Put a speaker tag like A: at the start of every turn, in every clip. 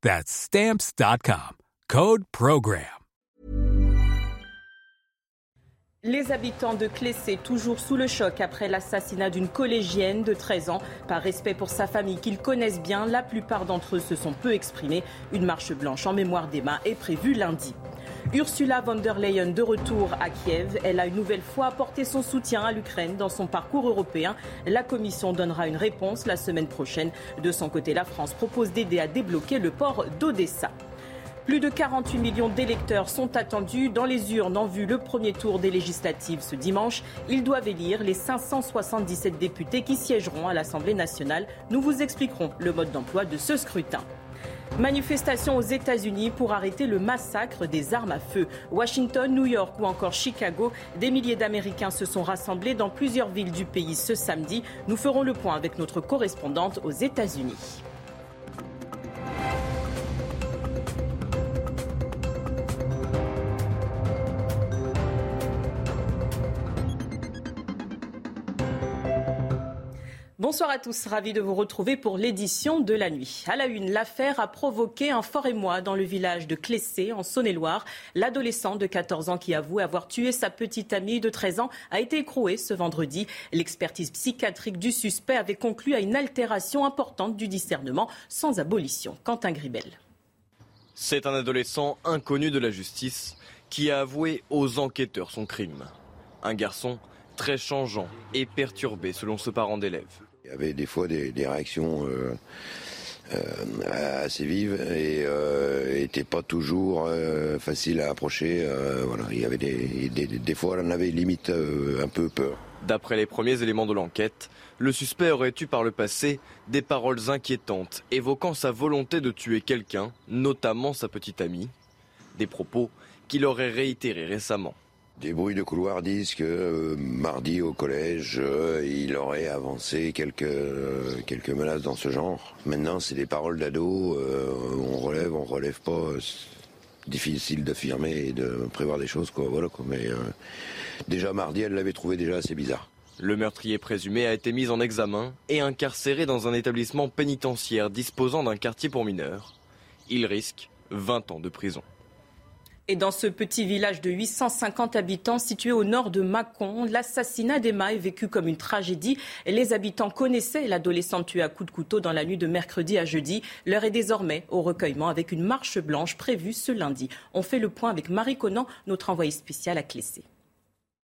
A: That's Stamps.com. Code Program.
B: Les habitants de Clessé, toujours sous le choc après l'assassinat d'une collégienne de 13 ans. Par respect pour sa famille qu'ils connaissent bien, la plupart d'entre eux se sont peu exprimés. Une marche blanche en mémoire d'Emma est prévue lundi. Ursula von der Leyen de retour à Kiev. Elle a une nouvelle fois apporté son soutien à l'Ukraine dans son parcours européen. La Commission donnera une réponse la semaine prochaine. De son côté, la France propose d'aider à débloquer le port d'Odessa. Plus de 48 millions d'électeurs sont attendus dans les urnes en vue le premier tour des législatives ce dimanche. Ils doivent élire les 577 députés qui siégeront à l'Assemblée nationale. Nous vous expliquerons le mode d'emploi de ce scrutin. Manifestation aux États-Unis pour arrêter le massacre des armes à feu. Washington, New York ou encore Chicago, des milliers d'Américains se sont rassemblés dans plusieurs villes du pays ce samedi. Nous ferons le point avec notre correspondante aux États-Unis. Bonsoir à tous, ravi de vous retrouver pour l'édition de la nuit. À la une, l'affaire a provoqué un fort émoi dans le village de Clessé, en Saône-et-Loire. L'adolescent de 14 ans qui avoue avoir tué sa petite amie de 13 ans a été écroué ce vendredi. L'expertise psychiatrique du suspect avait conclu à une altération importante du discernement sans abolition. Quentin Gribel.
C: C'est un adolescent inconnu de la justice qui a avoué aux enquêteurs son crime. Un garçon très changeant et perturbé selon ce parent d'élève.
D: Il y avait des fois des, réactions euh, euh, assez vives et n'étaient euh, pas toujours faciles à approcher. voilà, il avait des, des, fois, on avait limite un peu peur.
C: D'après les premiers éléments de l'enquête, le suspect aurait eu par le passé des paroles inquiétantes évoquant sa volonté de tuer quelqu'un, notamment sa petite amie. Des propos qu'il aurait réitérés récemment.
D: Des bruits de couloir disent que euh, mardi au collège, euh, il aurait avancé quelques, euh, quelques menaces dans ce genre. Maintenant, c'est des paroles d'ado, on relève, on relève pas. difficile d'affirmer et de prévoir des choses, quoi. Voilà, quoi. Mais déjà mardi, elle l'avait trouvé déjà assez bizarre.
C: Le meurtrier présumé a été mis en examen et incarcéré dans un établissement pénitentiaire disposant d'un quartier pour mineurs. Il risque 20 ans de prison.
B: Et dans ce petit village de 850 habitants situé au nord de Mâcon, l'assassinat d'Emma est vécu comme une tragédie. Les habitants connaissaient l'adolescente tuée à coups de couteau dans la nuit de mercredi à jeudi. L'heure est désormais au recueillement avec une marche blanche prévue ce lundi. On fait le point avec Marie Conan, notre envoyée spéciale à Clessé.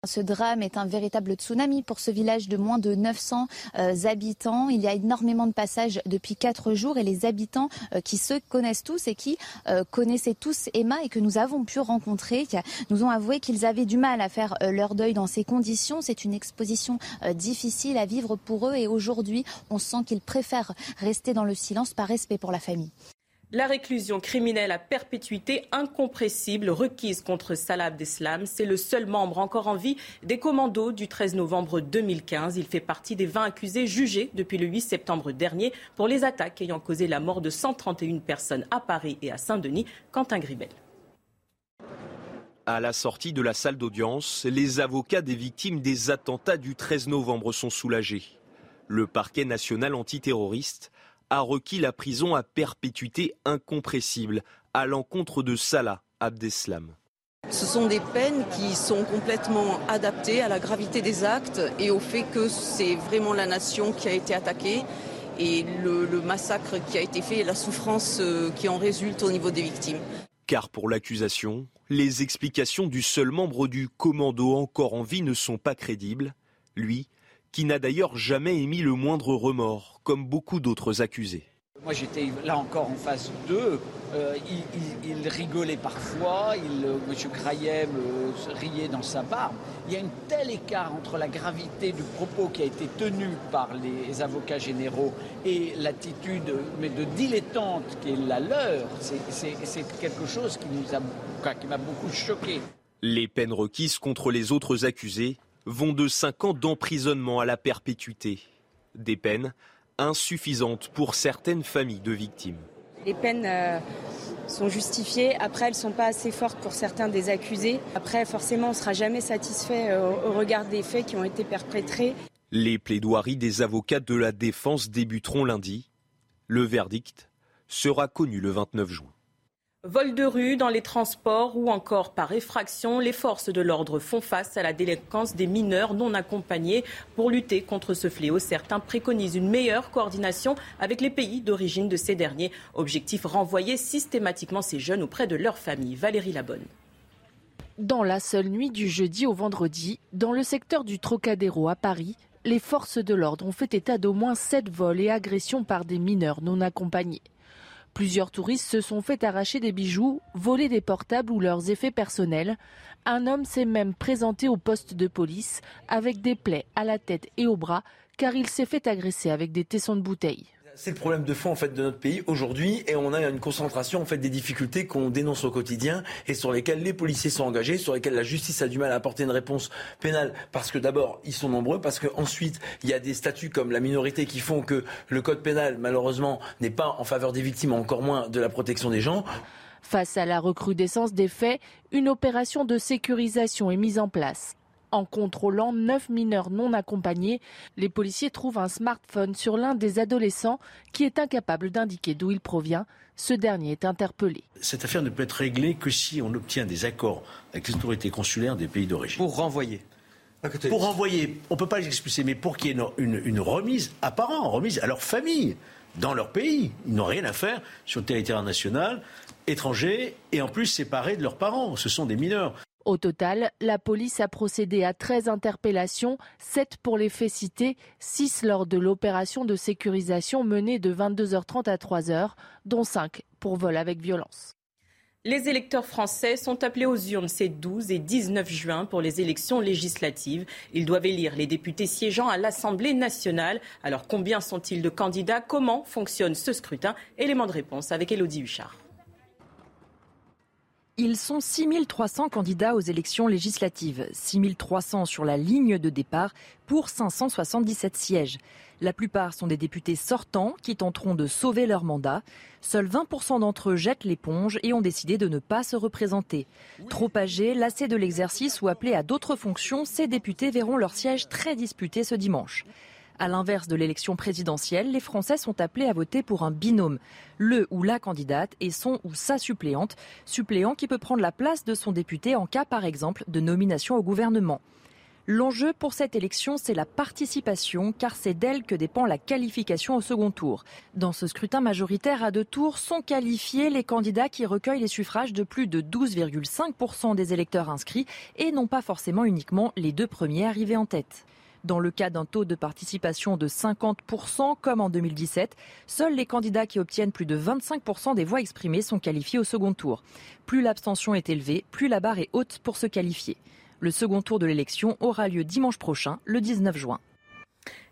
E: Ce drame est un véritable tsunami pour ce village de moins de 900 euh, habitants. Il y a énormément de passages depuis quatre jours et les habitants euh, qui se connaissent tous et qui euh, connaissaient tous Emma et que nous avons pu rencontrer nous ont avoué qu'ils avaient du mal à faire leur deuil dans ces conditions. C'est une exposition difficile à vivre pour eux et aujourd'hui, on sent qu'ils préfèrent rester dans le silence par respect pour la famille.
B: La réclusion criminelle à perpétuité incompressible requise contre Salah Abdeslam, c'est le seul membre encore en vie des commandos du 13 novembre 2015. Il fait partie des 20 accusés jugés depuis le 8 septembre dernier pour les attaques ayant causé la mort de 131 personnes à Paris et à Saint-Denis. Quentin Gribel.
F: À la sortie de la salle d'audience, les avocats des victimes des attentats du 13 novembre sont soulagés. Le parquet national antiterroriste a requis la prison à perpétuité incompressible à l'encontre de Salah Abdeslam.
G: Ce sont des peines qui sont complètement adaptées à la gravité des actes et au fait que c'est vraiment la nation qui a été attaquée et le, massacre qui a été fait et la souffrance euh, qui en résulte au niveau des victimes.
F: Car pour l'accusation, les explications du seul membre du commando encore en vie ne sont pas crédibles, lui qui n'a d'ailleurs jamais émis le moindre remords, comme beaucoup d'autres accusés.
H: Moi j'étais là encore en phase 2. Euh, il, rigolait parfois, il, euh, M. Crayem euh, riait dans sa barbe. Il y a un tel écart entre la gravité du propos qui a été tenu par les avocats généraux et l'attitude mais de dilettante qui est la leur. C'est quelque chose qui m'a beaucoup choqué.
F: Les peines requises contre les autres accusés vont de 5 ans d'emprisonnement à la perpétuité. Des peines insuffisantes pour certaines familles de victimes.
I: Les peines euh, sont justifiées. Après, elles ne sont pas assez fortes pour certains des accusés. Après, forcément, on ne sera jamais satisfait euh, au regard des faits qui ont été perpétrés.
F: Les plaidoiries des avocats de la défense débuteront lundi. Le verdict sera connu le 29 juin.
B: Vol de rue dans les transports ou encore par effraction, les forces de l'ordre font face à la délinquance des mineurs non accompagnés. Pour lutter contre ce fléau, certains préconisent une meilleure coordination avec les pays d'origine de ces derniers. Objectif renvoyer systématiquement ces jeunes auprès de leur famille. Valérie Labonne.
J: Dans la seule nuit du jeudi au vendredi, dans le secteur du Trocadéro à Paris, les forces de l'ordre ont fait état d'au moins sept vols et agressions par des mineurs non accompagnés. Plusieurs touristes se sont fait arracher des bijoux, voler des portables ou leurs effets personnels. Un homme s'est même présenté au poste de police avec des plaies à la tête et au bras car il s'est fait agresser avec des tessons de bouteilles.
K: C'est le problème de fond en fait de notre pays aujourd'hui et on a une concentration en fait des difficultés qu'on dénonce au quotidien et sur lesquelles les policiers sont engagés, sur lesquelles la justice a du mal à apporter une réponse pénale parce que d'abord ils sont nombreux, parce qu'ensuite il y a des statuts comme la minorité qui font que le code pénal malheureusement n'est pas en faveur des victimes, encore moins de la protection des gens.
J: Face à la recrudescence des faits, une opération de sécurisation est mise en place. En contrôlant neuf mineurs non accompagnés, les policiers trouvent un smartphone sur l'un des adolescents qui est incapable d'indiquer d'où il provient. Ce dernier est interpellé.
L: Cette affaire ne peut être réglée que si on obtient des accords avec les autorités consulaires des pays d'origine.
K: Pour renvoyer
L: pour renvoyer, on ne peut pas les expulser, mais pour qu'il y ait une, une, remise à parents, remise à leur famille, dans leur pays. Ils n'ont rien à faire sur le territoire national, étranger, et en plus séparés de leurs parents. Ce sont des mineurs.
J: Au total, la police a procédé à 13 interpellations, 7 pour les faits cités, 6 lors de l'opération de sécurisation menée de 22h30 à 3h, dont 5 pour vol avec violence.
B: Les électeurs français sont appelés aux urnes ces 12 et 19 juin pour les élections législatives. Ils doivent élire les députés siégeant à l'Assemblée nationale. Alors combien sont-ils de candidats? Comment fonctionne ce scrutin? Élément de réponse avec Elodie Huchard.
M: Ils sont 6300 candidats aux élections législatives, 6300 sur la ligne de départ pour 577 sièges. La plupart sont des députés sortants qui tenteront de sauver leur mandat. Seuls 20% d'entre eux jettent l'éponge et ont décidé de ne pas se représenter. Trop âgés, lassés de l'exercice ou appelés à d'autres fonctions, ces députés verront leur siège très disputé ce dimanche. À l'inverse de l'élection présidentielle, les Français sont appelés à voter pour un binôme, le ou la candidate et son ou sa suppléante, suppléant qui peut prendre la place de son député en cas par exemple de nomination au gouvernement. L'enjeu pour cette élection, c'est la participation, car c'est d'elle que dépend la qualification au second tour. Dans ce scrutin majoritaire à deux tours, sont qualifiés les candidats qui recueillent les suffrages de plus de 12,5% des électeurs inscrits et non pas forcément uniquement les deux premiers arrivés en tête. Dans le cas d'un taux de participation de 50%, comme en 2017, seuls les candidats qui obtiennent plus de 25% des voix exprimées sont qualifiés au second tour. Plus l'abstention est élevée, plus la barre est haute pour se qualifier. Le second tour de l'élection aura lieu dimanche prochain, le 19 juin.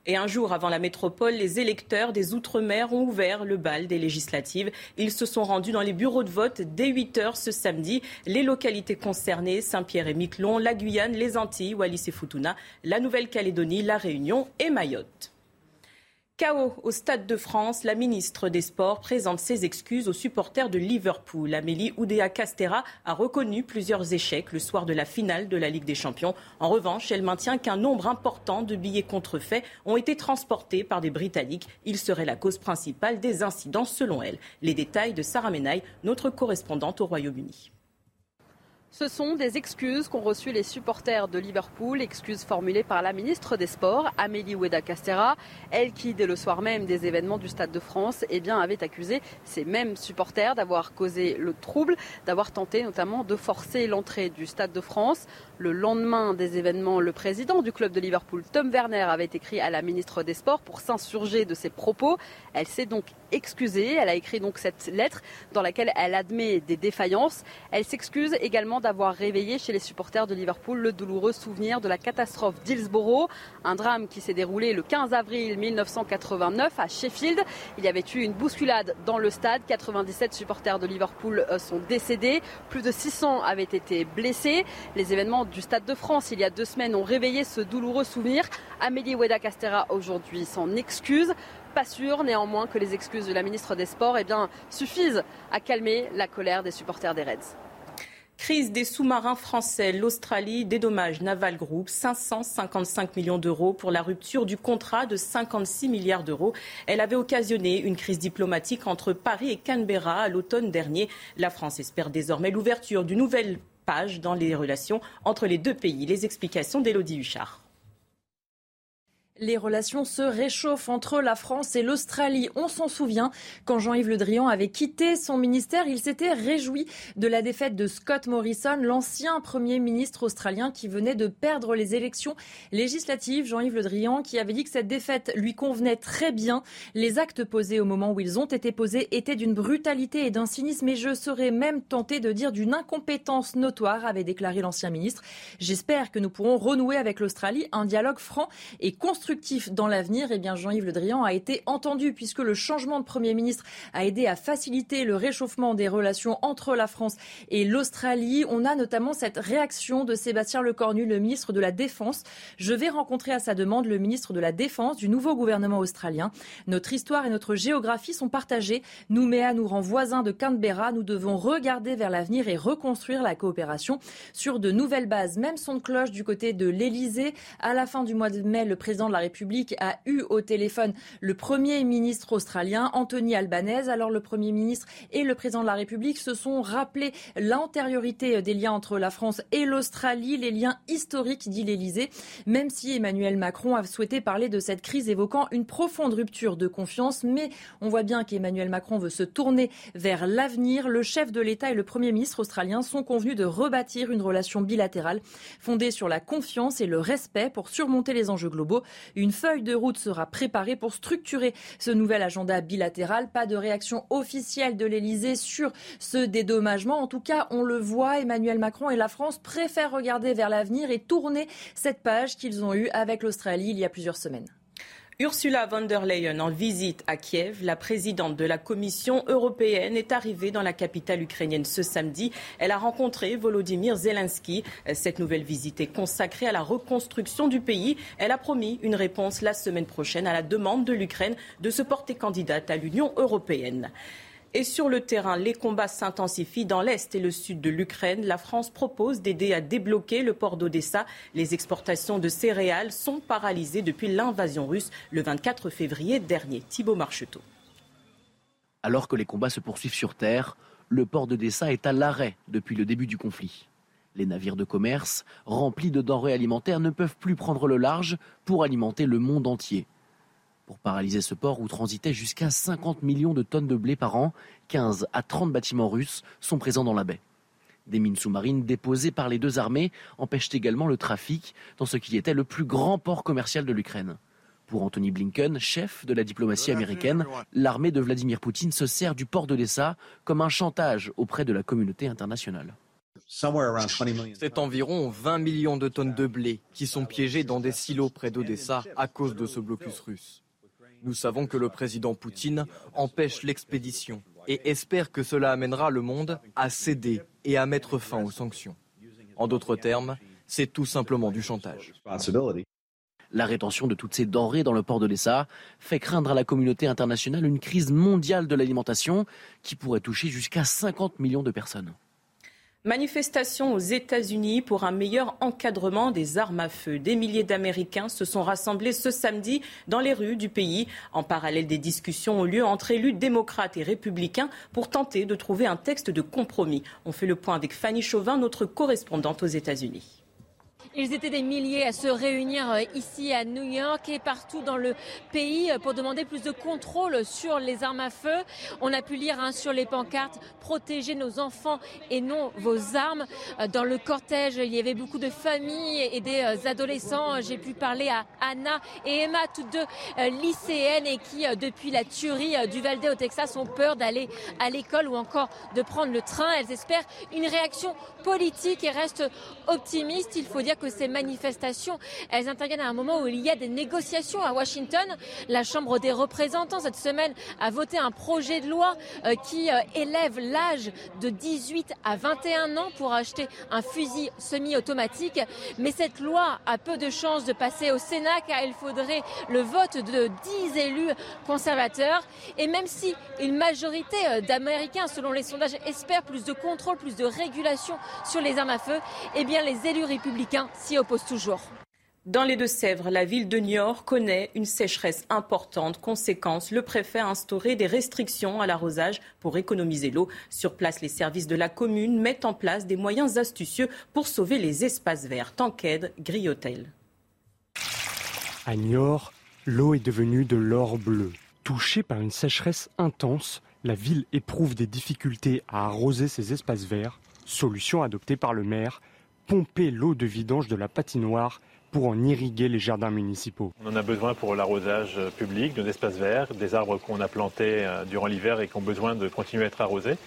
B: Et un jour avant la métropole, les électeurs des Outre-mer ont ouvert le bal des législatives. Ils se sont rendus dans les bureaux de vote dès 8 heures ce samedi. Les localités concernées, Saint-Pierre et Miquelon, la Guyane, les Antilles, Wallis et Futuna, la Nouvelle-Calédonie, la Réunion et Mayotte. Chaos au Stade de France, la ministre des Sports présente ses excuses aux supporters de Liverpool. Amélie Oudéa-Castera a reconnu plusieurs échecs le soir de la finale de la Ligue des Champions. En revanche, elle maintient qu'un nombre important de billets contrefaits ont été transportés par des Britanniques. Ils seraient la cause principale des incidents selon elle. Les détails de Sarah Menaille, notre correspondante au Royaume-Uni.
N: Ce sont des excuses qu'ont reçues les supporters de Liverpool, excuses formulées par la ministre des Sports, Amélie Oueda-Castera, elle qui, dès le soir même des événements du Stade de France, eh bien, avait accusé ces mêmes supporters d'avoir causé le trouble, d'avoir tenté notamment de forcer l'entrée du Stade de France. Le lendemain des événements, le président du club de Liverpool, Tom Werner, avait écrit à la ministre des Sports pour s'insurger de ses propos. Elle s'est donc excusée. Elle a écrit donc cette lettre dans laquelle elle admet des défaillances. Elle s'excuse également d'avoir réveillé chez les supporters de Liverpool le douloureux souvenir de la catastrophe d'Hillsborough, un drame qui s'est déroulé le 15 avril 1989 à Sheffield. Il y avait eu une bousculade dans le stade. 97 supporters de Liverpool euh, sont décédés. Plus de 600 avaient été blessés. Les événements du Stade de France il y a deux semaines ont réveillé ce douloureux souvenir. Amélie Oueda-Castera aujourd'hui s'en excuse pas sûr néanmoins que les excuses de la ministre des Sports eh suffisent à calmer la colère des supporters des Reds.
B: Crise des sous-marins français. L'Australie dédommage Naval Group 555 millions d'euros pour la rupture du contrat de 56 milliards d'euros. Elle avait occasionné une crise diplomatique entre Paris et Canberra à l'automne dernier. La France espère désormais l'ouverture d'une nouvelle page dans les relations entre les deux pays. Les explications d'Élodie Huchard.
M: Les relations se réchauffent entre la France et l'Australie. On s'en souvient, quand Jean-Yves Le Drian avait quitté son ministère, il s'était réjoui de la défaite de Scott Morrison, l'ancien Premier ministre australien qui venait de perdre les élections législatives. Jean-Yves Le Drian qui avait dit que cette défaite lui convenait très bien. Les actes posés au moment où ils ont été posés étaient d'une brutalité et d'un cynisme et je serais même tenté de dire d'une incompétence notoire, avait déclaré l'ancien ministre. J'espère que nous pourrons renouer avec l'Australie un dialogue franc et constructif constructif dans l'avenir, eh bien Jean-Yves Le Drian a été entendu puisque le changement de Premier ministre a aidé à faciliter le réchauffement des relations entre la France et l'Australie. On a notamment cette réaction de Sébastien Lecornu, le ministre de la Défense. Je vais rencontrer à sa demande le ministre de la Défense du nouveau gouvernement australien. Notre histoire et notre géographie sont partagées. Nouméa nous rend voisins de Canberra. Nous devons regarder vers l'avenir et reconstruire la coopération sur de nouvelles bases. Même son de cloche du côté de l'Elysée. À la fin du mois de mai, le président de la la République a eu au téléphone le Premier ministre australien, Anthony Albanese. Alors le Premier ministre et le président de la République se sont rappelés l'antériorité des liens entre la France et l'Australie, les liens historiques, dit l'Élysée, même si Emmanuel Macron a souhaité parler de cette crise évoquant une profonde rupture de confiance. Mais on voit bien qu'Emmanuel Macron veut se tourner vers l'avenir. Le chef de l'État et le Premier ministre australien sont convenus de rebâtir une relation bilatérale fondée sur la confiance et le respect pour surmonter les enjeux globaux. Une feuille de route sera préparée pour structurer ce nouvel agenda bilatéral. Pas de réaction officielle de l'Elysée sur ce dédommagement. En tout cas, on le voit, Emmanuel Macron et la France préfèrent regarder vers l'avenir et tourner cette page qu'ils ont eue avec l'Australie il y a plusieurs semaines.
B: Ursula von der Leyen en visite à Kiev. La présidente de la Commission européenne est arrivée dans la capitale ukrainienne ce samedi. Elle a rencontré Volodymyr Zelensky. Cette nouvelle visite est consacrée à la reconstruction du pays. Elle a promis une réponse la semaine prochaine à la demande de l'Ukraine de se porter candidate à l'Union européenne. Et sur le terrain, les combats s'intensifient dans l'est et le sud de l'Ukraine. La France propose d'aider à débloquer le port d'Odessa. Les exportations de céréales sont paralysées depuis l'invasion russe le 24 février dernier. Thibault Marcheteau.
O: Alors que les combats se poursuivent sur terre, le port d'Odessa est à l'arrêt depuis le début du conflit. Les navires de commerce, remplis de denrées alimentaires, ne peuvent plus prendre le large pour alimenter le monde entier. Pour paralyser ce port où transitaient jusqu'à 50 millions de tonnes de blé par an, 15 à 30 bâtiments russes sont présents dans la baie. Des mines sous-marines déposées par les deux armées empêchent également le trafic dans ce qui était le plus grand port commercial de l'Ukraine. Pour Anthony Blinken, chef de la diplomatie américaine, l'armée de Vladimir Poutine se sert du port d'Odessa comme un chantage auprès de la communauté internationale.
C: C'est environ 20 millions de tonnes de blé qui sont piégées dans des silos près d'Odessa à cause de ce blocus russe. Nous savons que le président Poutine empêche l'expédition et espère que cela amènera le monde à céder et à mettre fin aux sanctions. En d'autres termes, c'est tout simplement du chantage.
O: La rétention de toutes ces denrées dans le port de l'Essa fait craindre à la communauté internationale une crise mondiale de l'alimentation qui pourrait toucher jusqu'à 50 millions de personnes.
B: Manifestation aux États-Unis pour un meilleur encadrement des armes à feu. Des milliers d'Américains se sont rassemblés ce samedi dans les rues du pays. En parallèle, des discussions ont lieu entre élus démocrates et républicains pour tenter de trouver un texte de compromis. On fait le point avec Fanny Chauvin, notre correspondante aux États-Unis.
P: Ils étaient des milliers à se réunir euh, ici à New York et partout dans le pays euh, pour demander plus de contrôle sur les armes à feu. On a pu lire hein, sur les pancartes protéger nos enfants et non vos armes. Euh, dans le cortège, il y avait beaucoup de familles et des adolescents. J'ai pu parler à Anna et Emma, toutes deux lycéennes et qui, depuis la tuerie du Valde au Texas, ont peur d'aller à l'école ou encore de prendre le train. Elles espèrent une réaction politique et restent optimistes. Il faut dire que ces manifestations, elles interviennent à un moment où il y a des négociations à Washington. La Chambre des représentants, cette semaine, a voté un projet de loi euh, qui euh, élève l'âge de 18 à 21 ans pour acheter un fusil semi-automatique. Mais cette loi a peu de chances de passer au Sénat car il faudrait le vote de 10 élus conservateurs. Et même si une majorité euh, d'Américains, selon les sondages, espèrent plus de contrôle, plus de régulation sur les armes à feu, eh bien les élus républicains s'y oppose toujours.
B: Dans les Deux-Sèvres, la ville de Niort connaît une sécheresse importante. Conséquence, le préfet a instauré des restrictions à l'arrosage pour économiser l'eau. Sur place, les services de la commune mettent en place des moyens astucieux pour sauver les espaces verts. Tanqued, Griotel.
Q: À Niort, l'eau est devenue de l'or bleu. Touchée par une sécheresse intense, la ville éprouve des difficultés à arroser ses espaces verts. Solution adoptée par le maire pomper l'eau de vidange de la patinoire pour en irriguer les jardins municipaux.
R: On en a besoin pour l'arrosage public, de espaces verts, des arbres qu'on a plantés euh, durant l'hiver et qui ont besoin de continuer à être arrosés.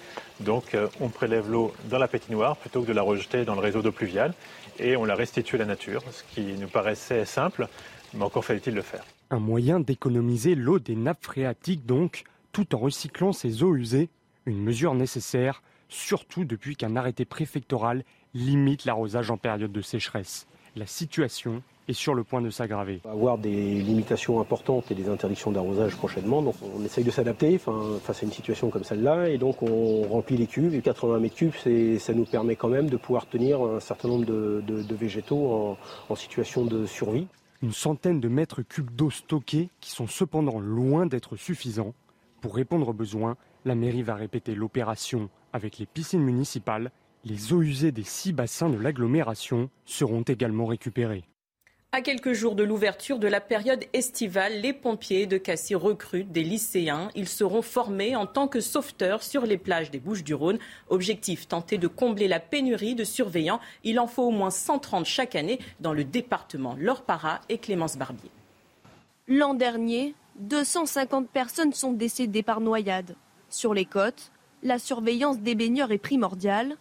R: Donc euh, on prélève l'eau dans la patinoire plutôt que de la rejeter dans le réseau d'eau pluviale et on la restitue à la nature, ce qui nous paraissait simple, mais encore fallait-il le faire.
Q: Un moyen d'économiser l'eau des nappes phréatiques donc, tout en recyclant ces eaux usées, une mesure nécessaire, surtout depuis qu'un arrêté préfectoral limite l'arrosage en période de sécheresse. La situation est sur le point de s'aggraver.
S: On va avoir des limitations importantes et des interdictions d'arrosage prochainement. Donc on essaye de s'adapter face à une situation comme celle-là. Et donc on remplit les cubes. Les 80 mètres cubes, ça nous permet quand même de pouvoir tenir un certain nombre de, végétaux en, situation de survie.
Q: Une centaine de mètres cubes d'eau stockés qui sont cependant loin d'être suffisants. Pour répondre aux besoins, la mairie va répéter l'opération avec les piscines municipales les eaux usées des six bassins de l'agglomération seront également récupérées.
B: À quelques jours de l'ouverture de la période estivale, les pompiers de Cassis recrutent des lycéens. Ils seront formés en tant que sauveteurs sur les plages des Bouches-du-Rhône. Objectif tenter de combler la pénurie de surveillants. Il en faut au moins 130 chaque année dans le département. Laure Para et Clémence Barbier.
T: L'an dernier, 250 personnes sont décédées par noyade. Sur les côtes, la surveillance des baigneurs est primordiale.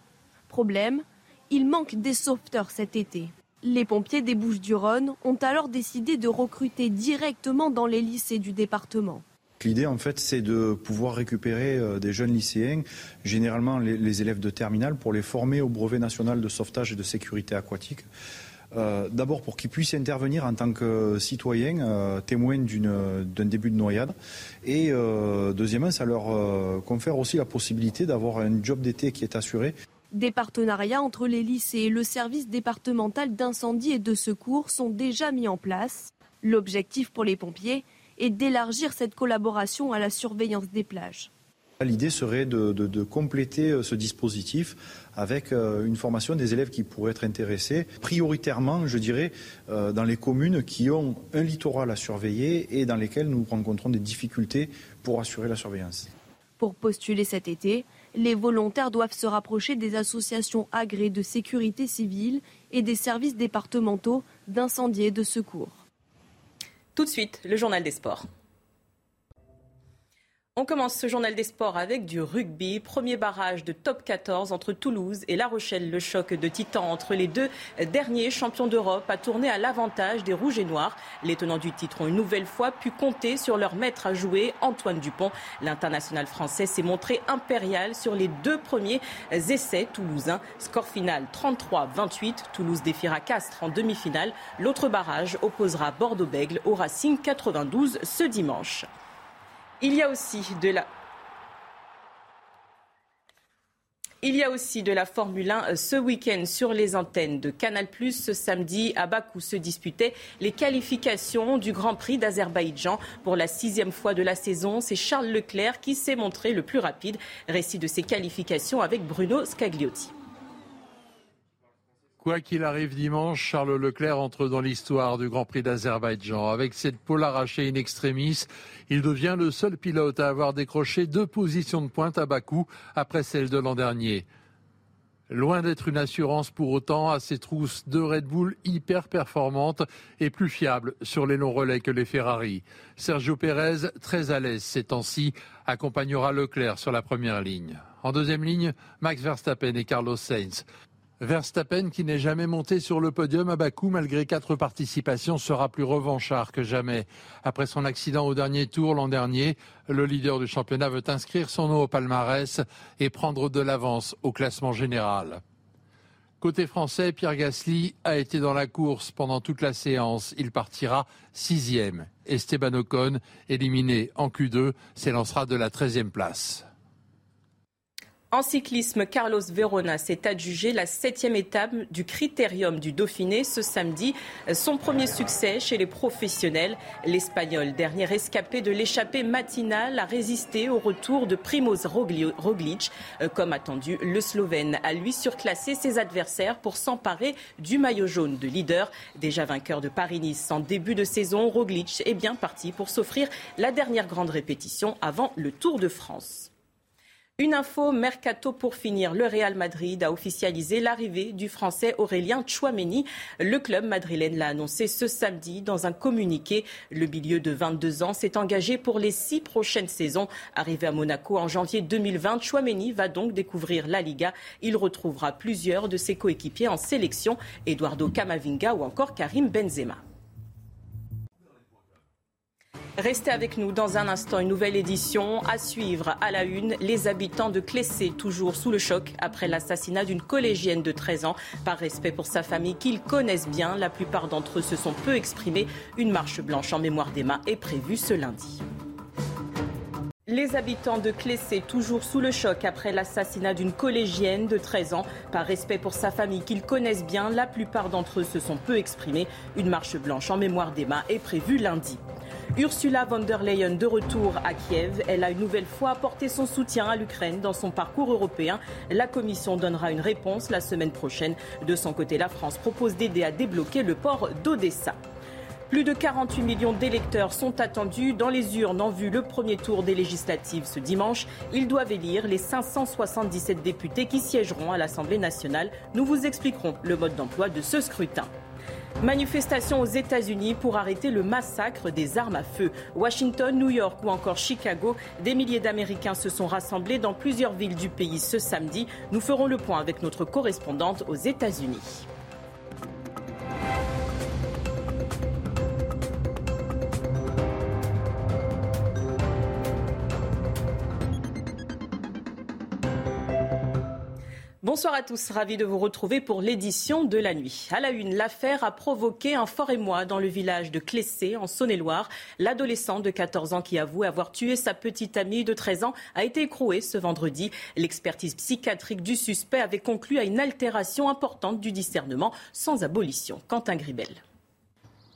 T: Problème, il manque des sauveteurs cet été. Les pompiers des Bouches-du-Rhône ont alors décidé de recruter directement dans les lycées du département.
U: L'idée, en fait, c'est de pouvoir récupérer euh, des jeunes lycéens, généralement les, élèves de terminale, pour les former au brevet national de sauvetage et de sécurité aquatique. Euh, d'abord pour qu'ils puissent intervenir en tant que citoyens, euh, témoins d'un début de noyade. Et deuxièmement, ça leur confère aussi la possibilité d'avoir un job d'été qui est assuré.
T: Des partenariats entre les lycées et le service départemental d'incendie et de secours sont déjà mis en place. L'objectif pour les pompiers est d'élargir cette collaboration à la surveillance des plages.
U: L'idée serait de, compléter euh, ce dispositif avec euh, une formation des élèves qui pourraient être intéressés, prioritairement, je dirais, euh, dans les communes qui ont un littoral à surveiller et dans lesquelles nous rencontrons des difficultés pour assurer la surveillance.
T: Pour postuler cet été, les volontaires doivent se rapprocher des associations agréées de sécurité civile et des services départementaux d'incendie et de secours.
B: Tout de suite, le journal des sports. On commence ce journal des sports avec du rugby. Premier barrage de top 14 entre Toulouse et La Rochelle. Le choc de titan entre les deux derniers champions d'Europe a tourné à l'avantage des Rouges et Noirs. Les tenants du titre ont une nouvelle fois pu compter sur leur maître à jouer, Antoine Dupont. L'international français s'est montré impérial sur les deux premiers essais toulousains. Score final 33-28. Toulouse défiera Castres en demi-finale. L'autre barrage opposera Bordeaux-Bègle au Racing 92 ce dimanche. Il y a aussi de la Formule 1 euh, ce week-end sur les antennes de Canal+. Ce samedi, à Bakou se disputaient les qualifications du Grand Prix d'Azerbaïdjan. Pour la sixième fois de la saison, c'est Charles Leclerc qui s'est montré le plus rapide. Récit de ses qualifications avec Bruno Scagliotti.
V: Quoi qu'il arrive dimanche, Charles Leclerc entre dans l'histoire du Grand Prix d'Azerbaïdjan. Avec cette pole arrachée in extremis, il devient le seul pilote à avoir décroché deux positions de pointe à Bakou après celle de l'an dernier. Loin d'être une assurance pour autant à ces trousses de Red Bull hyper performantes et plus fiables sur les longs relais que les Ferrari. Sergio Pérez, très à l'aise ces temps-ci, accompagnera Leclerc sur la première ligne. En deuxième ligne, Max Verstappen et Carlos Sainz. Verstappen, qui n'est jamais monté sur le podium à Bakou malgré quatre participations, sera plus revanchard que jamais. Après son accident au dernier tour l'an dernier, le leader du championnat veut inscrire son nom au palmarès et prendre de l'avance au classement général. Côté français, Pierre Gasly a été dans la course pendant toute la séance. Il partira sixième. Esteban Ocon, éliminé en Q2, s'élancera de la treizième place.
B: En cyclisme, Carlos Verona s'est adjugé la septième étape du Critérium du Dauphiné ce samedi. Son premier succès chez les professionnels. L'Espagnol, dernier escapé de l'échappée matinale, a résisté au retour de Primoz Roglic. Euh, comme attendu, le Slovène a lui surclassé ses adversaires pour s'emparer du maillot jaune de leader. Déjà vainqueur de Paris-Nice en début de saison, Roglic est bien parti pour s'offrir la dernière grande répétition avant le Tour de France. Une info mercato pour finir. Le Real Madrid a officialisé l'arrivée du Français Aurélien Chouameni. Le club madrilène l'a annoncé ce samedi dans un communiqué. Le milieu de 22 ans s'est engagé pour les six prochaines saisons. Arrivé à Monaco en janvier 2020, Chouameni va donc découvrir la Liga. Il retrouvera plusieurs de ses coéquipiers en sélection, Eduardo Camavinga ou encore Karim Benzema. Restez avec nous dans un instant, une nouvelle édition à suivre à la une. Les habitants de Clessé, toujours sous le choc après l'assassinat d'une collégienne de 13 ans. Par respect pour sa famille qu'ils connaissent bien, la plupart d'entre eux se sont peu exprimés. Une marche blanche en mémoire d'Emma est prévue ce lundi. Les habitants de Clessé, toujours sous le choc après l'assassinat d'une collégienne de 13 ans. Par respect pour sa famille qu'ils connaissent bien, la plupart d'entre eux se sont peu exprimés. Une marche blanche en mémoire d'Emma est prévue lundi. Ursula von der Leyen de retour à Kiev. Elle a une nouvelle fois apporté son soutien à l'Ukraine dans son parcours européen. La Commission donnera une réponse la semaine prochaine. De son côté, la France propose d'aider à débloquer le port d'Odessa. Plus de 48 millions d'électeurs sont attendus dans les urnes en vue le premier tour des législatives ce dimanche. Ils doivent élire les 577 députés qui siégeront à l'Assemblée nationale. Nous vous expliquerons le mode d'emploi de ce scrutin. Manifestation aux États-Unis pour arrêter le massacre des armes à feu. Washington, New York ou encore Chicago, des milliers d'Américains se sont rassemblés dans plusieurs villes du pays ce samedi. Nous ferons le point avec notre correspondante aux États-Unis. Bonsoir à tous, ravi de vous retrouver pour l'édition de la nuit. À la une, l'affaire a provoqué un fort émoi dans le village de Clessé, en Saône-et-Loire. L'adolescent de 14 ans qui avoue avoir tué sa petite amie de 13 ans a été écroué ce vendredi. L'expertise psychiatrique du suspect avait conclu à une altération importante du discernement sans abolition. Quentin Gribel.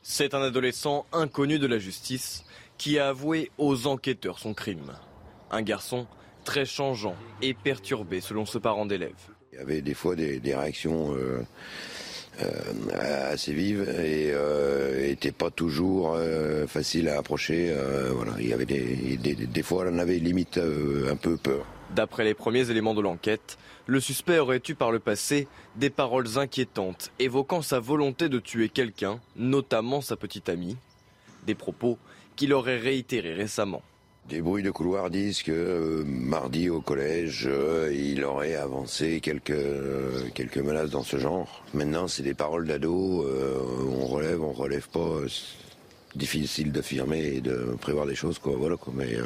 C: C'est un adolescent inconnu de la justice qui a avoué aux enquêteurs son crime. Un garçon très changeant et perturbé selon ce parent d'élève.
D: Il y avait des fois des, réactions euh, euh, assez vives et n'étaient euh, pas toujours faciles à approcher. il y avait des, des, fois, on avait limite un peu peur.
C: D'après les premiers éléments de l'enquête, le suspect aurait eu par le passé des paroles inquiétantes évoquant sa volonté de tuer quelqu'un, notamment sa petite amie. Des propos qu'il aurait réitérés récemment.
D: Des bruits de couloir disent que euh, mardi au collège, euh, il aurait avancé quelques, euh, quelques menaces dans ce genre. Maintenant, c'est des paroles d'ado, on relève, on relève pas. difficile d'affirmer et de prévoir des choses, quoi. Voilà, quoi. Mais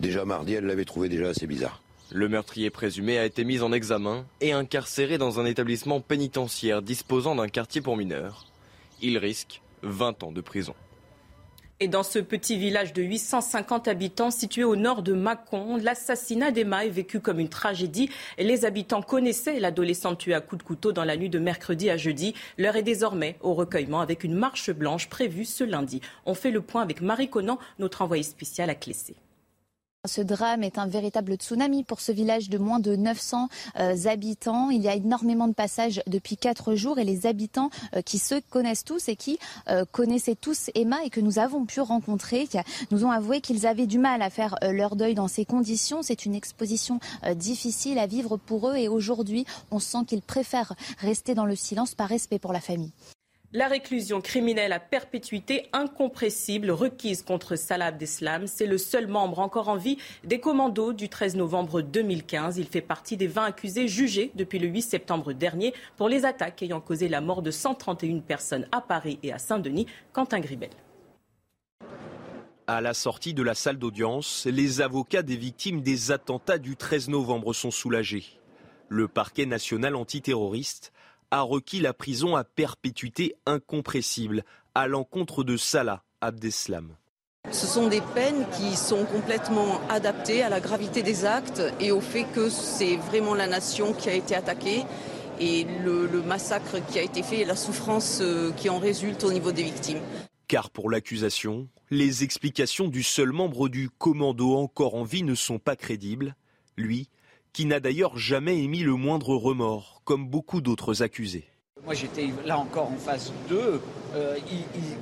D: déjà mardi, elle l'avait trouvé déjà assez bizarre.
C: Le meurtrier présumé a été mis en examen et incarcéré dans un établissement pénitentiaire disposant d'un quartier pour mineurs. Il risque 20 ans de prison.
B: Et dans ce petit village de 850 habitants situé au nord de Mâcon, l'assassinat d'Emma est vécu comme une tragédie. Les habitants connaissaient l'adolescente tuée à coups de couteau dans la nuit de mercredi à jeudi. L'heure est désormais au recueillement avec une marche blanche prévue ce lundi. On fait le point avec Marie Conan, notre envoyée spéciale à Clessé.
E: Ce drame est un véritable tsunami pour ce village de moins de 900 euh, habitants. Il y a énormément de passages depuis quatre jours et les habitants euh, qui se connaissent tous et qui euh, connaissaient tous Emma et que nous avons pu rencontrer nous ont avoué qu'ils avaient du mal à faire leur deuil dans ces conditions. C'est une exposition difficile à vivre pour eux et aujourd'hui, on sent qu'ils préfèrent rester dans le silence par respect pour la famille.
B: La réclusion criminelle à perpétuité incompressible requise contre Salah Abdeslam, c'est le seul membre encore en vie des commandos du 13 novembre 2015. Il fait partie des 20 accusés jugés depuis le 8 septembre dernier pour les attaques ayant causé la mort de 131 personnes à Paris et à Saint-Denis. Quentin Gribel.
F: À la sortie de la salle d'audience, les avocats des victimes des attentats du 13 novembre sont soulagés. Le parquet national antiterroriste a requis la prison à perpétuité incompressible à l'encontre de Salah Abdeslam.
G: Ce sont des peines qui sont complètement adaptées à la gravité des actes et au fait que c'est vraiment la nation qui a été attaquée et le, massacre qui a été fait et la souffrance euh, qui en résulte au niveau des victimes.
F: Car pour l'accusation, les explications du seul membre du commando encore en vie ne sont pas crédibles. Lui qui n'a d'ailleurs jamais émis le moindre remords, comme beaucoup d'autres accusés.
H: Moi j'étais là encore en face d'eux, euh,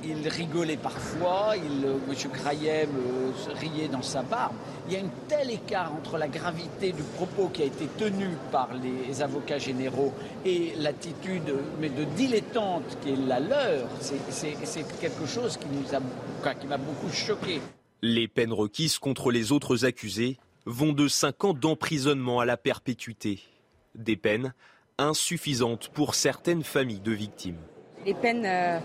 H: il, rigolait parfois, il, euh, M. Euh, riait dans sa barbe. Il y a un tel écart entre la gravité du propos qui a été tenu par les avocats généraux et l'attitude mais de dilettante qui est la leur. C'est quelque chose qui m'a beaucoup choqué.
F: Les peines requises contre les autres accusés vont de 5 ans d'emprisonnement à la perpétuité. Des peines insuffisantes pour certaines familles de victimes.
I: Les peines euh,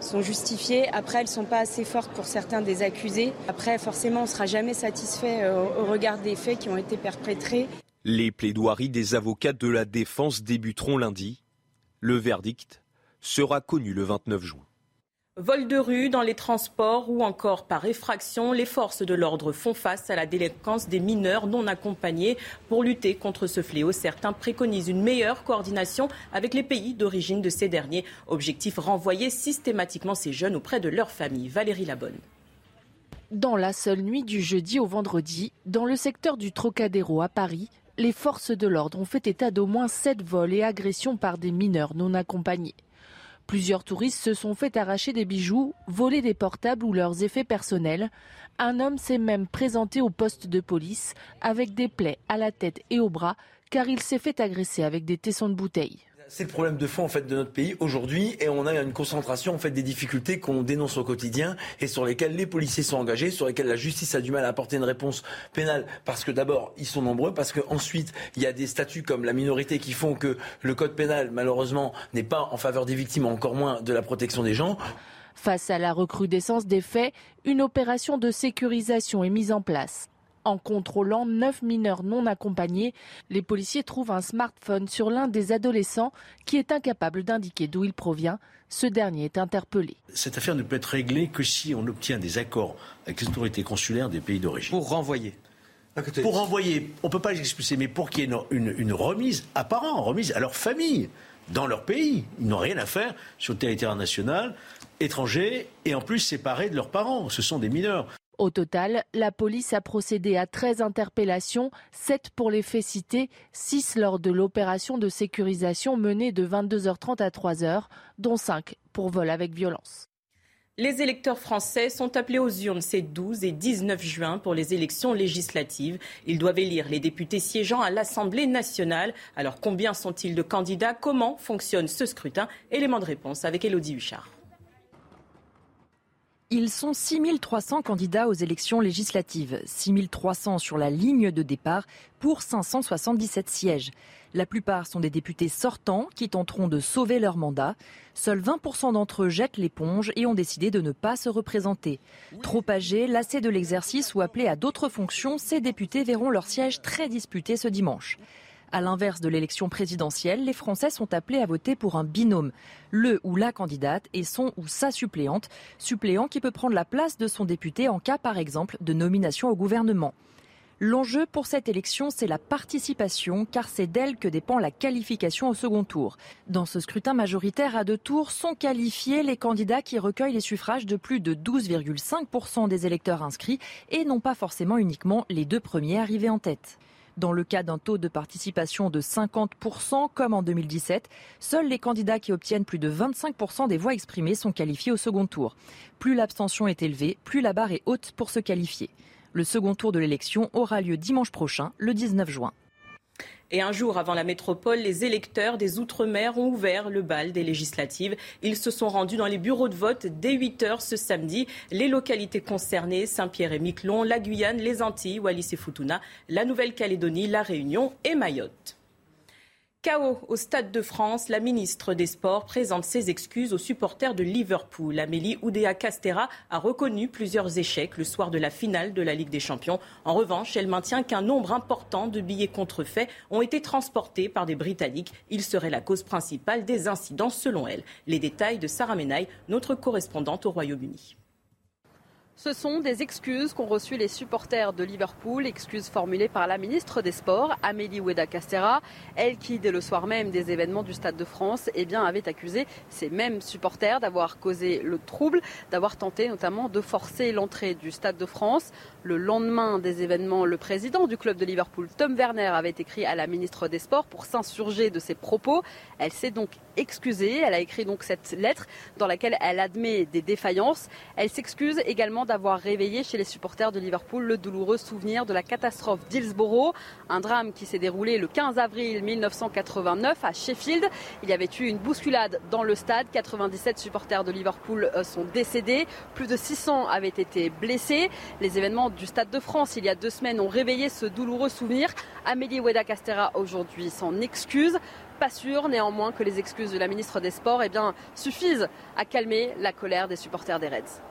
I: sont justifiées. Après, elles ne sont pas assez fortes pour certains des accusés. Après, forcément, on ne sera jamais satisfait euh, au regard des faits qui ont été perpétrés.
F: Les plaidoiries des avocats de la défense débuteront lundi. Le verdict sera connu le 29 juin.
B: Vol de rue dans les transports ou encore par effraction, les forces de l'ordre font face à la délinquance des mineurs non accompagnés. Pour lutter contre ce fléau, certains préconisent une meilleure coordination avec les pays d'origine de ces derniers. Objectif renvoyer systématiquement ces jeunes auprès de leur famille. Valérie Labonne.
J: Dans la seule nuit du jeudi au vendredi, dans le secteur du Trocadéro à Paris, les forces de l'ordre ont fait état d'au moins sept vols et agressions par des mineurs non accompagnés. Plusieurs touristes se sont fait arracher des bijoux, voler des portables ou leurs effets personnels. Un homme s'est même présenté au poste de police avec des plaies à la tête et au bras car il s'est fait agresser avec des tessons de bouteilles.
K: C'est le problème de fond en fait de notre pays aujourd'hui et on a une concentration en fait des difficultés qu'on dénonce au quotidien et sur lesquelles les policiers sont engagés, sur lesquelles la justice a du mal à apporter une réponse pénale parce que d'abord ils sont nombreux, parce qu'ensuite il y a des statuts comme la minorité qui font que le code pénal malheureusement n'est pas en faveur des victimes, encore moins de la protection des gens.
J: Face à la recrudescence des faits, une opération de sécurisation est mise en place. En contrôlant neuf mineurs non accompagnés, les policiers trouvent un smartphone sur l'un des adolescents qui est incapable d'indiquer d'où il provient. Ce dernier est interpellé.
L: Cette affaire ne peut être réglée que si on obtient des accords avec les autorités consulaires des pays d'origine.
K: Pour renvoyer
L: pour renvoyer, on ne peut pas les expulser, mais pour qu'il y ait une, une, remise à parents, remise à leur famille, dans leur pays. Ils n'ont rien à faire sur le territoire national, étranger, et en plus séparés de leurs parents. Ce sont des mineurs.
J: Au total, la police a procédé à 13 interpellations, 7 pour les faits cités, 6 lors de l'opération de sécurisation menée de 22h30 à 3h, dont 5 pour vol avec violence.
B: Les électeurs français sont appelés aux urnes ces 12 et 19 juin pour les élections législatives. Ils doivent élire les députés siégeant à l'Assemblée nationale. Alors combien sont-ils de candidats? Comment fonctionne ce scrutin? Élément de réponse avec Elodie Huchard.
M: Ils sont 6300 candidats aux élections législatives, 6300 sur la ligne de départ pour 577 sièges. La plupart sont des députés sortants qui tenteront de sauver leur mandat. Seuls 20% d'entre eux jettent l'éponge et ont décidé de ne pas se représenter. Trop âgés, lassés de l'exercice ou appelés à d'autres fonctions, ces députés verront leur siège très disputé ce dimanche.
W: À l'inverse de l'élection présidentielle, les Français sont appelés à voter pour un binôme, le ou la candidate et son ou sa suppléante, suppléant qui peut prendre la place de son député en cas par exemple de nomination au gouvernement. L'enjeu pour cette élection, c'est la participation, car c'est d'elle que dépend la qualification au second tour. Dans ce scrutin majoritaire à deux tours, sont qualifiés les candidats qui recueillent les suffrages de plus de 12,5% des électeurs inscrits et non pas forcément uniquement les deux premiers arrivés en tête. Dans le cas d'un taux de participation de 50% comme en 2017, seuls les candidats qui obtiennent plus de 25% des voix exprimées sont qualifiés au second tour. Plus l'abstention est élevée, plus la barre est haute pour se qualifier. Le second tour de l'élection aura lieu dimanche prochain, le 19 juin.
B: Et un jour avant la métropole, les électeurs des Outre-mer ont ouvert le bal des législatives. Ils se sont rendus dans les bureaux de vote dès 8 heures ce samedi. Les localités concernées, Saint-Pierre et Miquelon, la Guyane, les Antilles, Wallis et Futuna, la Nouvelle-Calédonie, la Réunion et Mayotte. Chaos au Stade de France, la ministre des Sports présente ses excuses aux supporters de Liverpool. Amélie Oudéa Castera a reconnu plusieurs échecs le soir de la finale de la Ligue des Champions. En revanche, elle maintient qu'un nombre important de billets contrefaits ont été transportés par des Britanniques. Il serait la cause principale des incidents selon elle. Les détails de Sarah Menaille, notre correspondante au Royaume-Uni.
N: Ce sont des excuses qu'ont reçues les supporters de Liverpool, excuses formulées par la ministre des Sports, Amélie Oueda Castera, elle qui, dès le soir même des événements du Stade de France, eh bien, avait accusé ces mêmes supporters d'avoir causé le trouble, d'avoir tenté notamment de forcer l'entrée du Stade de France. Le lendemain des événements, le président du club de Liverpool, Tom Werner, avait écrit à la ministre des Sports pour s'insurger de ses propos. Elle s'est donc excusée. Elle a écrit donc cette lettre dans laquelle elle admet des défaillances. Elle s'excuse également d'avoir réveillé chez les supporters de Liverpool le douloureux souvenir de la catastrophe d'Hillsborough, un drame qui s'est déroulé le 15 avril 1989 à Sheffield. Il y avait eu une bousculade dans le stade, 97 supporters de Liverpool euh, sont décédés, plus de 600 avaient été blessés. Les événements du Stade de France il y a deux semaines ont réveillé ce douloureux souvenir. Amélie Weda Castera aujourd'hui s'en excuse pas sûr néanmoins que les excuses de la ministre des Sports eh bien, suffisent à calmer la colère des supporters des Reds.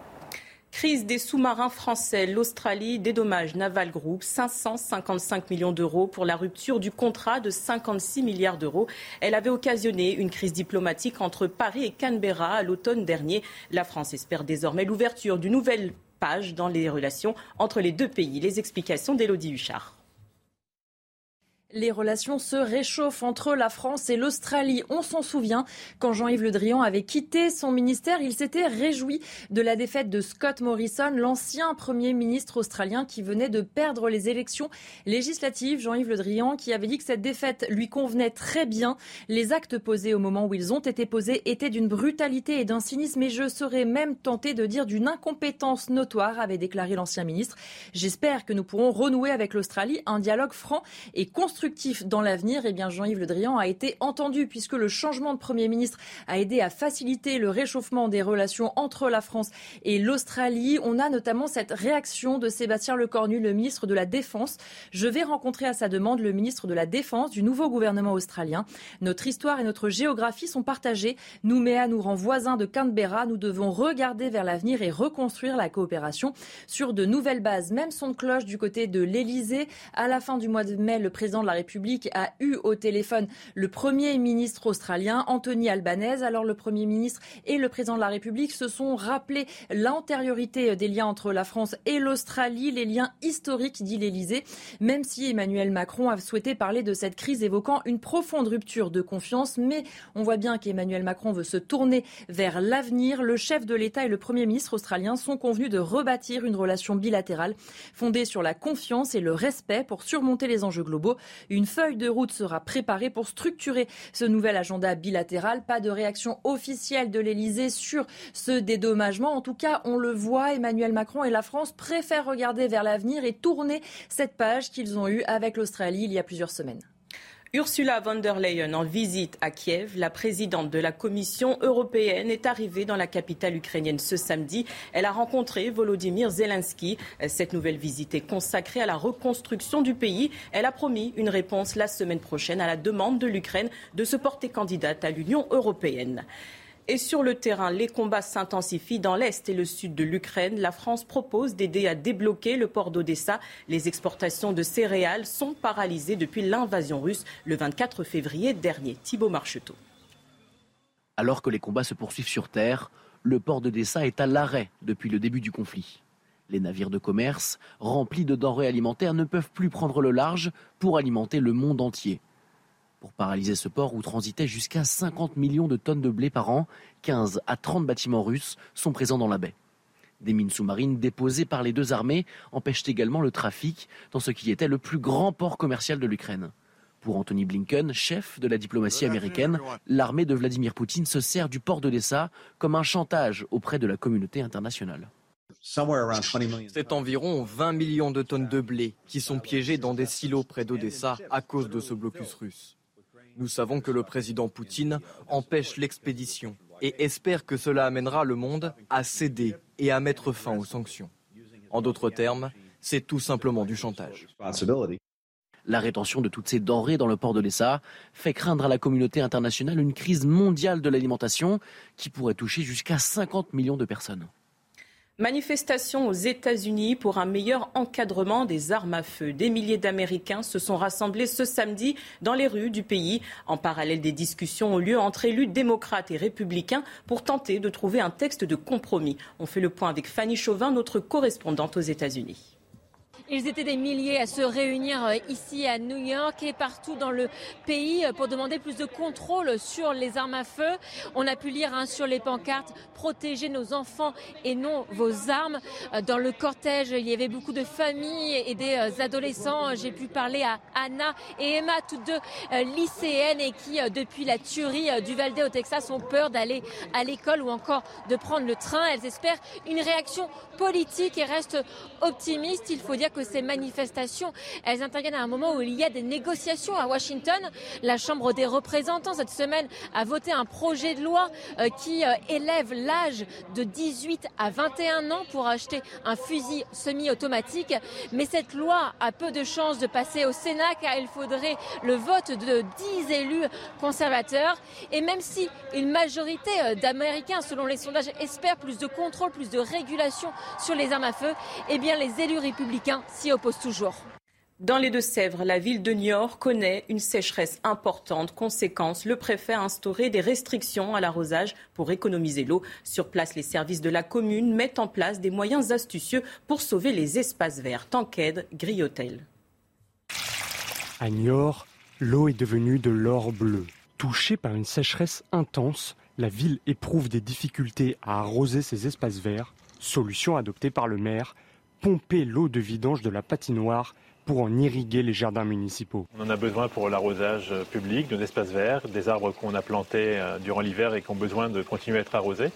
B: Crise des sous-marins français. L'Australie dédommage Naval Group 555 millions d'euros pour la rupture du contrat de 56 milliards d'euros. Elle avait occasionné une crise diplomatique entre Paris et Canberra à l'automne dernier. La France espère désormais l'ouverture d'une nouvelle page dans les relations entre les deux pays. Les explications d'Élodie Huchard.
M: Les relations se réchauffent entre la France et l'Australie. On s'en souvient, quand Jean-Yves Le Drian avait quitté son ministère, il s'était réjoui de la défaite de Scott Morrison, l'ancien Premier ministre australien qui venait de perdre les élections législatives. Jean-Yves Le Drian qui avait dit que cette défaite lui convenait très bien. Les actes posés au moment où ils ont été posés étaient d'une brutalité et d'un cynisme et je serais même tenté de dire d'une incompétence notoire, avait déclaré l'ancien ministre. J'espère que nous pourrons renouer avec l'Australie un dialogue franc et constructif constructif dans l'avenir, eh bien Jean-Yves Le Drian a été entendu puisque le changement de Premier ministre a aidé à faciliter le réchauffement des relations entre la France et l'Australie. On a notamment cette réaction de Sébastien Lecornu, le ministre de la Défense. Je vais rencontrer à sa demande le ministre de la Défense du nouveau gouvernement australien. Notre histoire et notre géographie sont partagées. Nouméa nous rend voisins de Canberra. Nous devons regarder vers l'avenir et reconstruire la coopération sur de nouvelles bases. Même son de cloche du côté de l'Elysée. À la fin du mois de mai, le président de la République a eu au téléphone le Premier ministre australien, Anthony Albanese. Alors le Premier ministre et le président de la République se sont rappelés l'antériorité des liens entre la France et l'Australie, les liens historiques, dit l'Élysée, même si Emmanuel Macron a souhaité parler de cette crise évoquant une profonde rupture de confiance. Mais on voit bien qu'Emmanuel Macron veut se tourner vers l'avenir. Le chef de l'État et le Premier ministre australien sont convenus de rebâtir une relation bilatérale fondée sur la confiance et le respect pour surmonter les enjeux globaux. Une feuille de route sera préparée pour structurer ce nouvel agenda bilatéral. Pas de réaction officielle de l'Elysée sur ce dédommagement. En tout cas, on le voit, Emmanuel Macron et la France préfèrent regarder vers l'avenir et tourner cette page qu'ils ont eue avec l'Australie il y a plusieurs semaines.
B: Ursula von der Leyen en visite à Kiev. La présidente de la Commission européenne est arrivée dans la capitale ukrainienne ce samedi. Elle a rencontré Volodymyr Zelensky. Cette nouvelle visite est consacrée à la reconstruction du pays. Elle a promis une réponse la semaine prochaine à la demande de l'Ukraine de se porter candidate à l'Union européenne. Et sur le terrain, les combats s'intensifient dans l'est et le sud de l'Ukraine. La France propose d'aider à débloquer le port d'Odessa. Les exportations de céréales sont paralysées depuis l'invasion russe le 24 février dernier. Thibault Marcheteau.
X: Alors que les combats se poursuivent sur terre, le port d'Odessa est à l'arrêt depuis le début du conflit. Les navires de commerce, remplis de denrées alimentaires, ne peuvent plus prendre le large pour alimenter le monde entier. Pour paralyser ce port où transitaient jusqu'à 50 millions de tonnes de blé par an, 15 à 30 bâtiments russes sont présents dans la baie. Des mines sous-marines déposées par les deux armées empêchent également le trafic dans ce qui était le plus grand port commercial de l'Ukraine. Pour Anthony Blinken, chef de la diplomatie américaine, l'armée de Vladimir Poutine se sert du port d'Odessa comme un chantage auprès de la communauté internationale.
C: C'est environ 20 millions de tonnes de blé qui sont piégées dans des silos près d'Odessa à cause de ce blocus russe. Nous savons que le président Poutine empêche l'expédition et espère que cela amènera le monde à céder et à mettre fin aux sanctions. En d'autres termes, c'est tout simplement du chantage.
X: La rétention de toutes ces denrées dans le port de l'Essa fait craindre à la communauté internationale une crise mondiale de l'alimentation qui pourrait toucher jusqu'à 50 millions de personnes.
B: Manifestation aux États-Unis pour un meilleur encadrement des armes à feu. Des milliers d'Américains se sont rassemblés ce samedi dans les rues du pays. En parallèle, des discussions ont lieu entre élus démocrates et républicains pour tenter de trouver un texte de compromis. On fait le point avec Fanny Chauvin, notre correspondante aux États-Unis.
P: Ils étaient des milliers à se réunir euh, ici à New York et partout dans le pays euh, pour demander plus de contrôle sur les armes à feu. On a pu lire hein, sur les pancartes protéger nos enfants et non vos armes. Euh, dans le cortège, il y avait beaucoup de familles et des adolescents. J'ai pu parler à Anna et Emma, toutes deux lycéennes et qui, depuis la tuerie du Valdez au Texas, ont peur d'aller à l'école ou encore de prendre le train. Elles espèrent une réaction politique et restent optimistes. Il faut dire que ces manifestations, elles interviennent à un moment où il y a des négociations à Washington. La Chambre des représentants, cette semaine, a voté un projet de loi euh, qui euh, élève l'âge de 18 à 21 ans pour acheter un fusil semi-automatique. Mais cette loi a peu de chances de passer au Sénat car il faudrait le vote de 10 élus conservateurs. Et même si une majorité euh, d'Américains, selon les sondages, espèrent plus de contrôle, plus de régulation sur les armes à feu, eh bien les élus républicains s'y oppose toujours.
B: Dans les Deux-Sèvres, la ville de Niort connaît une sécheresse importante. Conséquence, le préfet a instauré des restrictions à l'arrosage pour économiser l'eau. Sur place, les services de la commune mettent en place des moyens astucieux pour sauver les espaces verts. Tanqued, Griotel.
Q: À Niort, l'eau est devenue de l'or bleu. Touchée par une sécheresse intense, la ville éprouve des difficultés à arroser ses espaces verts. Solution adoptée par le maire pomper l'eau de vidange de la patinoire pour en irriguer les jardins municipaux.
R: On en a besoin pour l'arrosage public, de espaces verts, des arbres qu'on a plantés euh, durant l'hiver et qui ont besoin de continuer à être arrosés.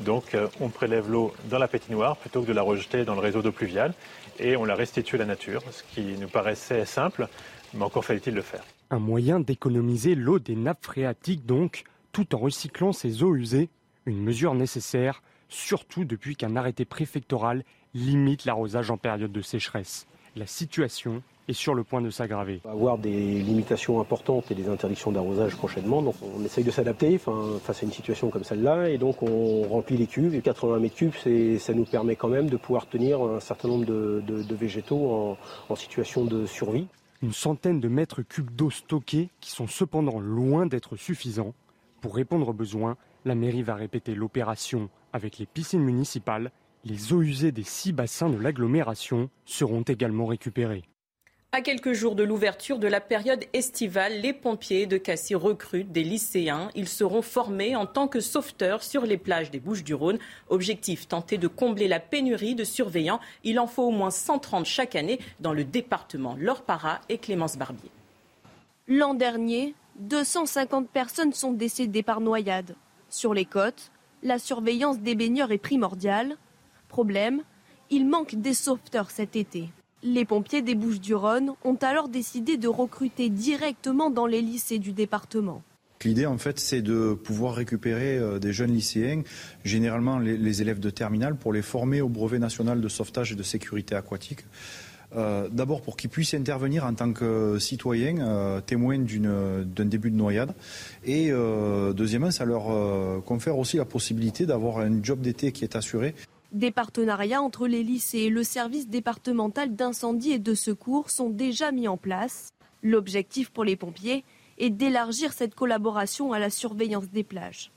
R: Donc euh, on prélève l'eau dans la patinoire plutôt que de la rejeter dans le réseau d'eau pluviale et on la restitue à la nature, ce qui nous paraissait simple, mais encore fallait-il le faire.
Q: Un moyen d'économiser l'eau des nappes phréatiques donc, tout en recyclant ces eaux usées, une mesure nécessaire, surtout depuis qu'un arrêté préfectoral limite l'arrosage en période de sécheresse. La situation est sur le point de s'aggraver.
S: On va avoir des limitations importantes et des interdictions d'arrosage prochainement. Donc on essaye de s'adapter face à une situation comme celle-là. Et donc on remplit les cuves. Et 80 mètres cubes, ça nous permet quand même de pouvoir tenir un certain nombre de, végétaux en, en situation de survie.
Q: Une centaine de mètres cubes d'eau stockés qui sont cependant loin d'être suffisants. Pour répondre aux besoins, la mairie va répéter l'opération avec les piscines municipales les eaux usées des six bassins de l'agglomération seront également récupérées.
B: À quelques jours de l'ouverture de la période estivale, les pompiers de Cassis recrutent des lycéens. Ils seront formés en tant que sauveteurs sur les plages des Bouches-du-Rhône. Objectif tenter de combler la pénurie de surveillants. Il en faut au moins 130 chaque année dans le département. Laure Para et Clémence Barbier.
T: L'an dernier, 250 personnes sont décédées par noyade. Sur les côtes, la surveillance des baigneurs est primordiale. Problème, il manque des sauveteurs cet été. Les pompiers des Bouches-du-Rhône ont alors décidé de recruter directement dans les lycées du département.
U: L'idée, en fait, c'est de pouvoir récupérer euh, des jeunes lycéens, généralement les, élèves de terminale, pour les former au brevet national de sauvetage et de sécurité aquatique. Euh, d'abord pour qu'ils puissent intervenir en tant que citoyens, euh, témoins d'un début de noyade. Et euh, deuxièmement, ça leur confère aussi la possibilité d'avoir un job d'été qui est assuré.
T: Des partenariats entre les lycées et le service départemental d'incendie et de secours sont déjà mis en place. L'objectif pour les pompiers est d'élargir cette collaboration à la surveillance des plages.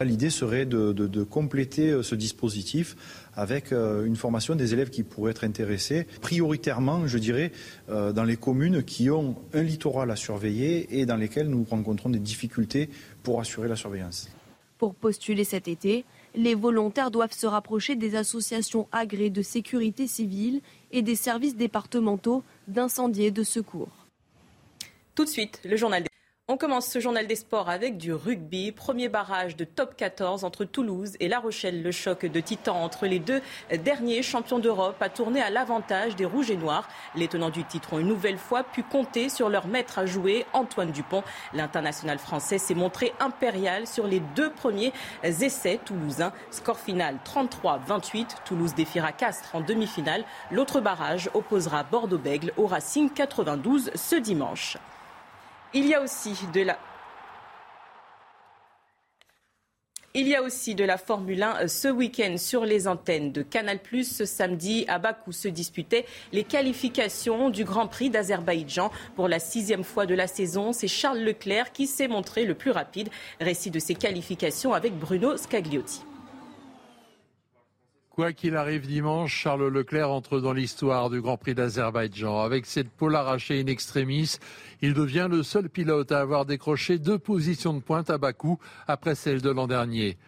U: L'idée serait de, compléter euh, ce dispositif avec euh, une formation des élèves qui pourraient être intéressés, prioritairement, je dirais, euh, dans les communes qui ont un littoral à surveiller et dans lesquelles nous rencontrons des difficultés pour assurer la surveillance.
T: Pour postuler cet été, les volontaires doivent se rapprocher des associations agréées de sécurité civile et des services départementaux d'incendie et de secours.
B: Tout de suite, le journal des... On commence ce journal des sports avec du rugby. Premier barrage de top 14 entre Toulouse et La Rochelle. Le choc de titan entre les deux derniers champions d'Europe a tourné à l'avantage des Rouges et Noirs. Les tenants du titre ont une nouvelle fois pu compter sur leur maître à jouer, Antoine Dupont. L'international français s'est montré impérial sur les deux premiers essais toulousains. Score final 33-28. Toulouse défiera Castres en demi-finale. L'autre barrage opposera Bordeaux-Bègle au Racing 92 ce dimanche. Il y a aussi de la Formule 1 euh, ce week-end sur les antennes de Canal+. Ce samedi, à Bakou se disputaient les qualifications du Grand Prix d'Azerbaïdjan. Pour la sixième fois de la saison, c'est Charles Leclerc qui s'est montré le plus rapide. Récit de ses qualifications avec Bruno Scagliotti.
V: Quoi qu'il arrive dimanche, Charles Leclerc entre dans l'histoire du Grand Prix d'Azerbaïdjan. Avec cette pole arrachée in extremis, il devient le seul pilote à avoir décroché deux positions de pointe à Bakou après celle de l'an dernier.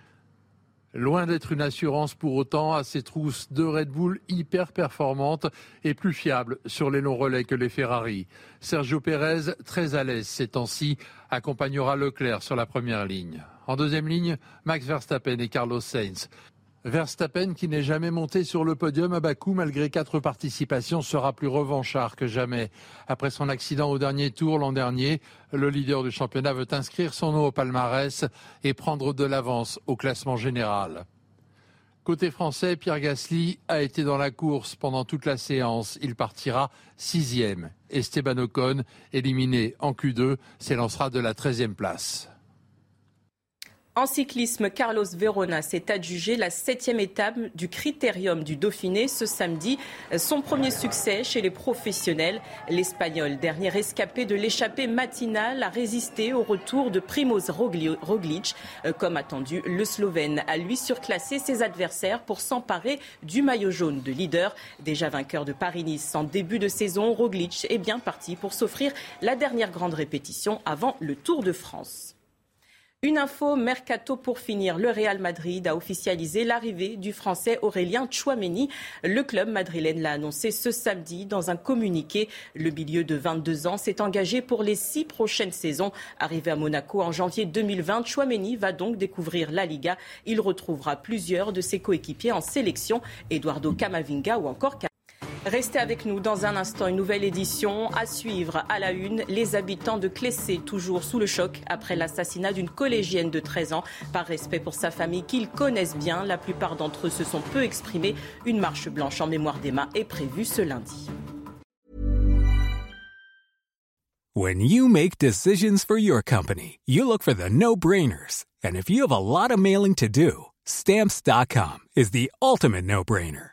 V: Loin d'être une assurance pour autant à ces trousses de Red Bull hyper performantes et plus fiables sur les longs relais que les Ferrari. Sergio Pérez, très à l'aise ces temps-ci, accompagnera Leclerc sur la première ligne. En deuxième ligne, Max Verstappen et Carlos Sainz. Verstappen, qui n'est jamais monté sur le podium à Bakou malgré quatre participations, sera plus revanchard que jamais. Après son accident au dernier tour l'an dernier, le leader du championnat veut inscrire son nom au palmarès et prendre de l'avance au classement général. Côté français, Pierre Gasly a été dans la course pendant toute la séance. Il partira sixième. Esteban Ocon, éliminé en Q2, s'élancera de la treizième place.
B: En cyclisme, Carlos Verona s'est adjugé la septième étape du Critérium du Dauphiné ce samedi. Son premier succès chez les professionnels. L'Espagnol, dernier rescapé de l'échappée matinale, a résisté au retour de Primoz Roglic. Comme attendu, le Slovène a lui surclassé ses adversaires pour s'emparer du maillot jaune de leader. Déjà vainqueur de Paris-Nice en début de saison, Roglic est bien parti pour s'offrir la dernière grande répétition avant le Tour de France. Une info mercato pour finir. Le Real Madrid a officialisé l'arrivée du Français Aurélien Chouameni. Le club madrilène l'a annoncé ce samedi dans un communiqué. Le milieu de 22 ans s'est engagé pour les six prochaines saisons. Arrivé à Monaco en janvier 2020, Chouameni va donc découvrir la Liga. Il retrouvera plusieurs de ses coéquipiers en sélection, Eduardo Camavinga ou encore Restez avec nous dans un instant, une nouvelle édition à suivre à la une. Les habitants de Clessé, toujours sous le choc après l'assassinat d'une collégienne de 13 ans. Par respect pour sa famille qu'ils connaissent bien, la plupart d'entre eux se sont peu exprimés. Une marche blanche en mémoire d'Emma est prévue ce lundi.
A: When you make decisions for your company, you look for the no-brainers. And if you have a lot of mailing to do, stamps.com is the ultimate no-brainer.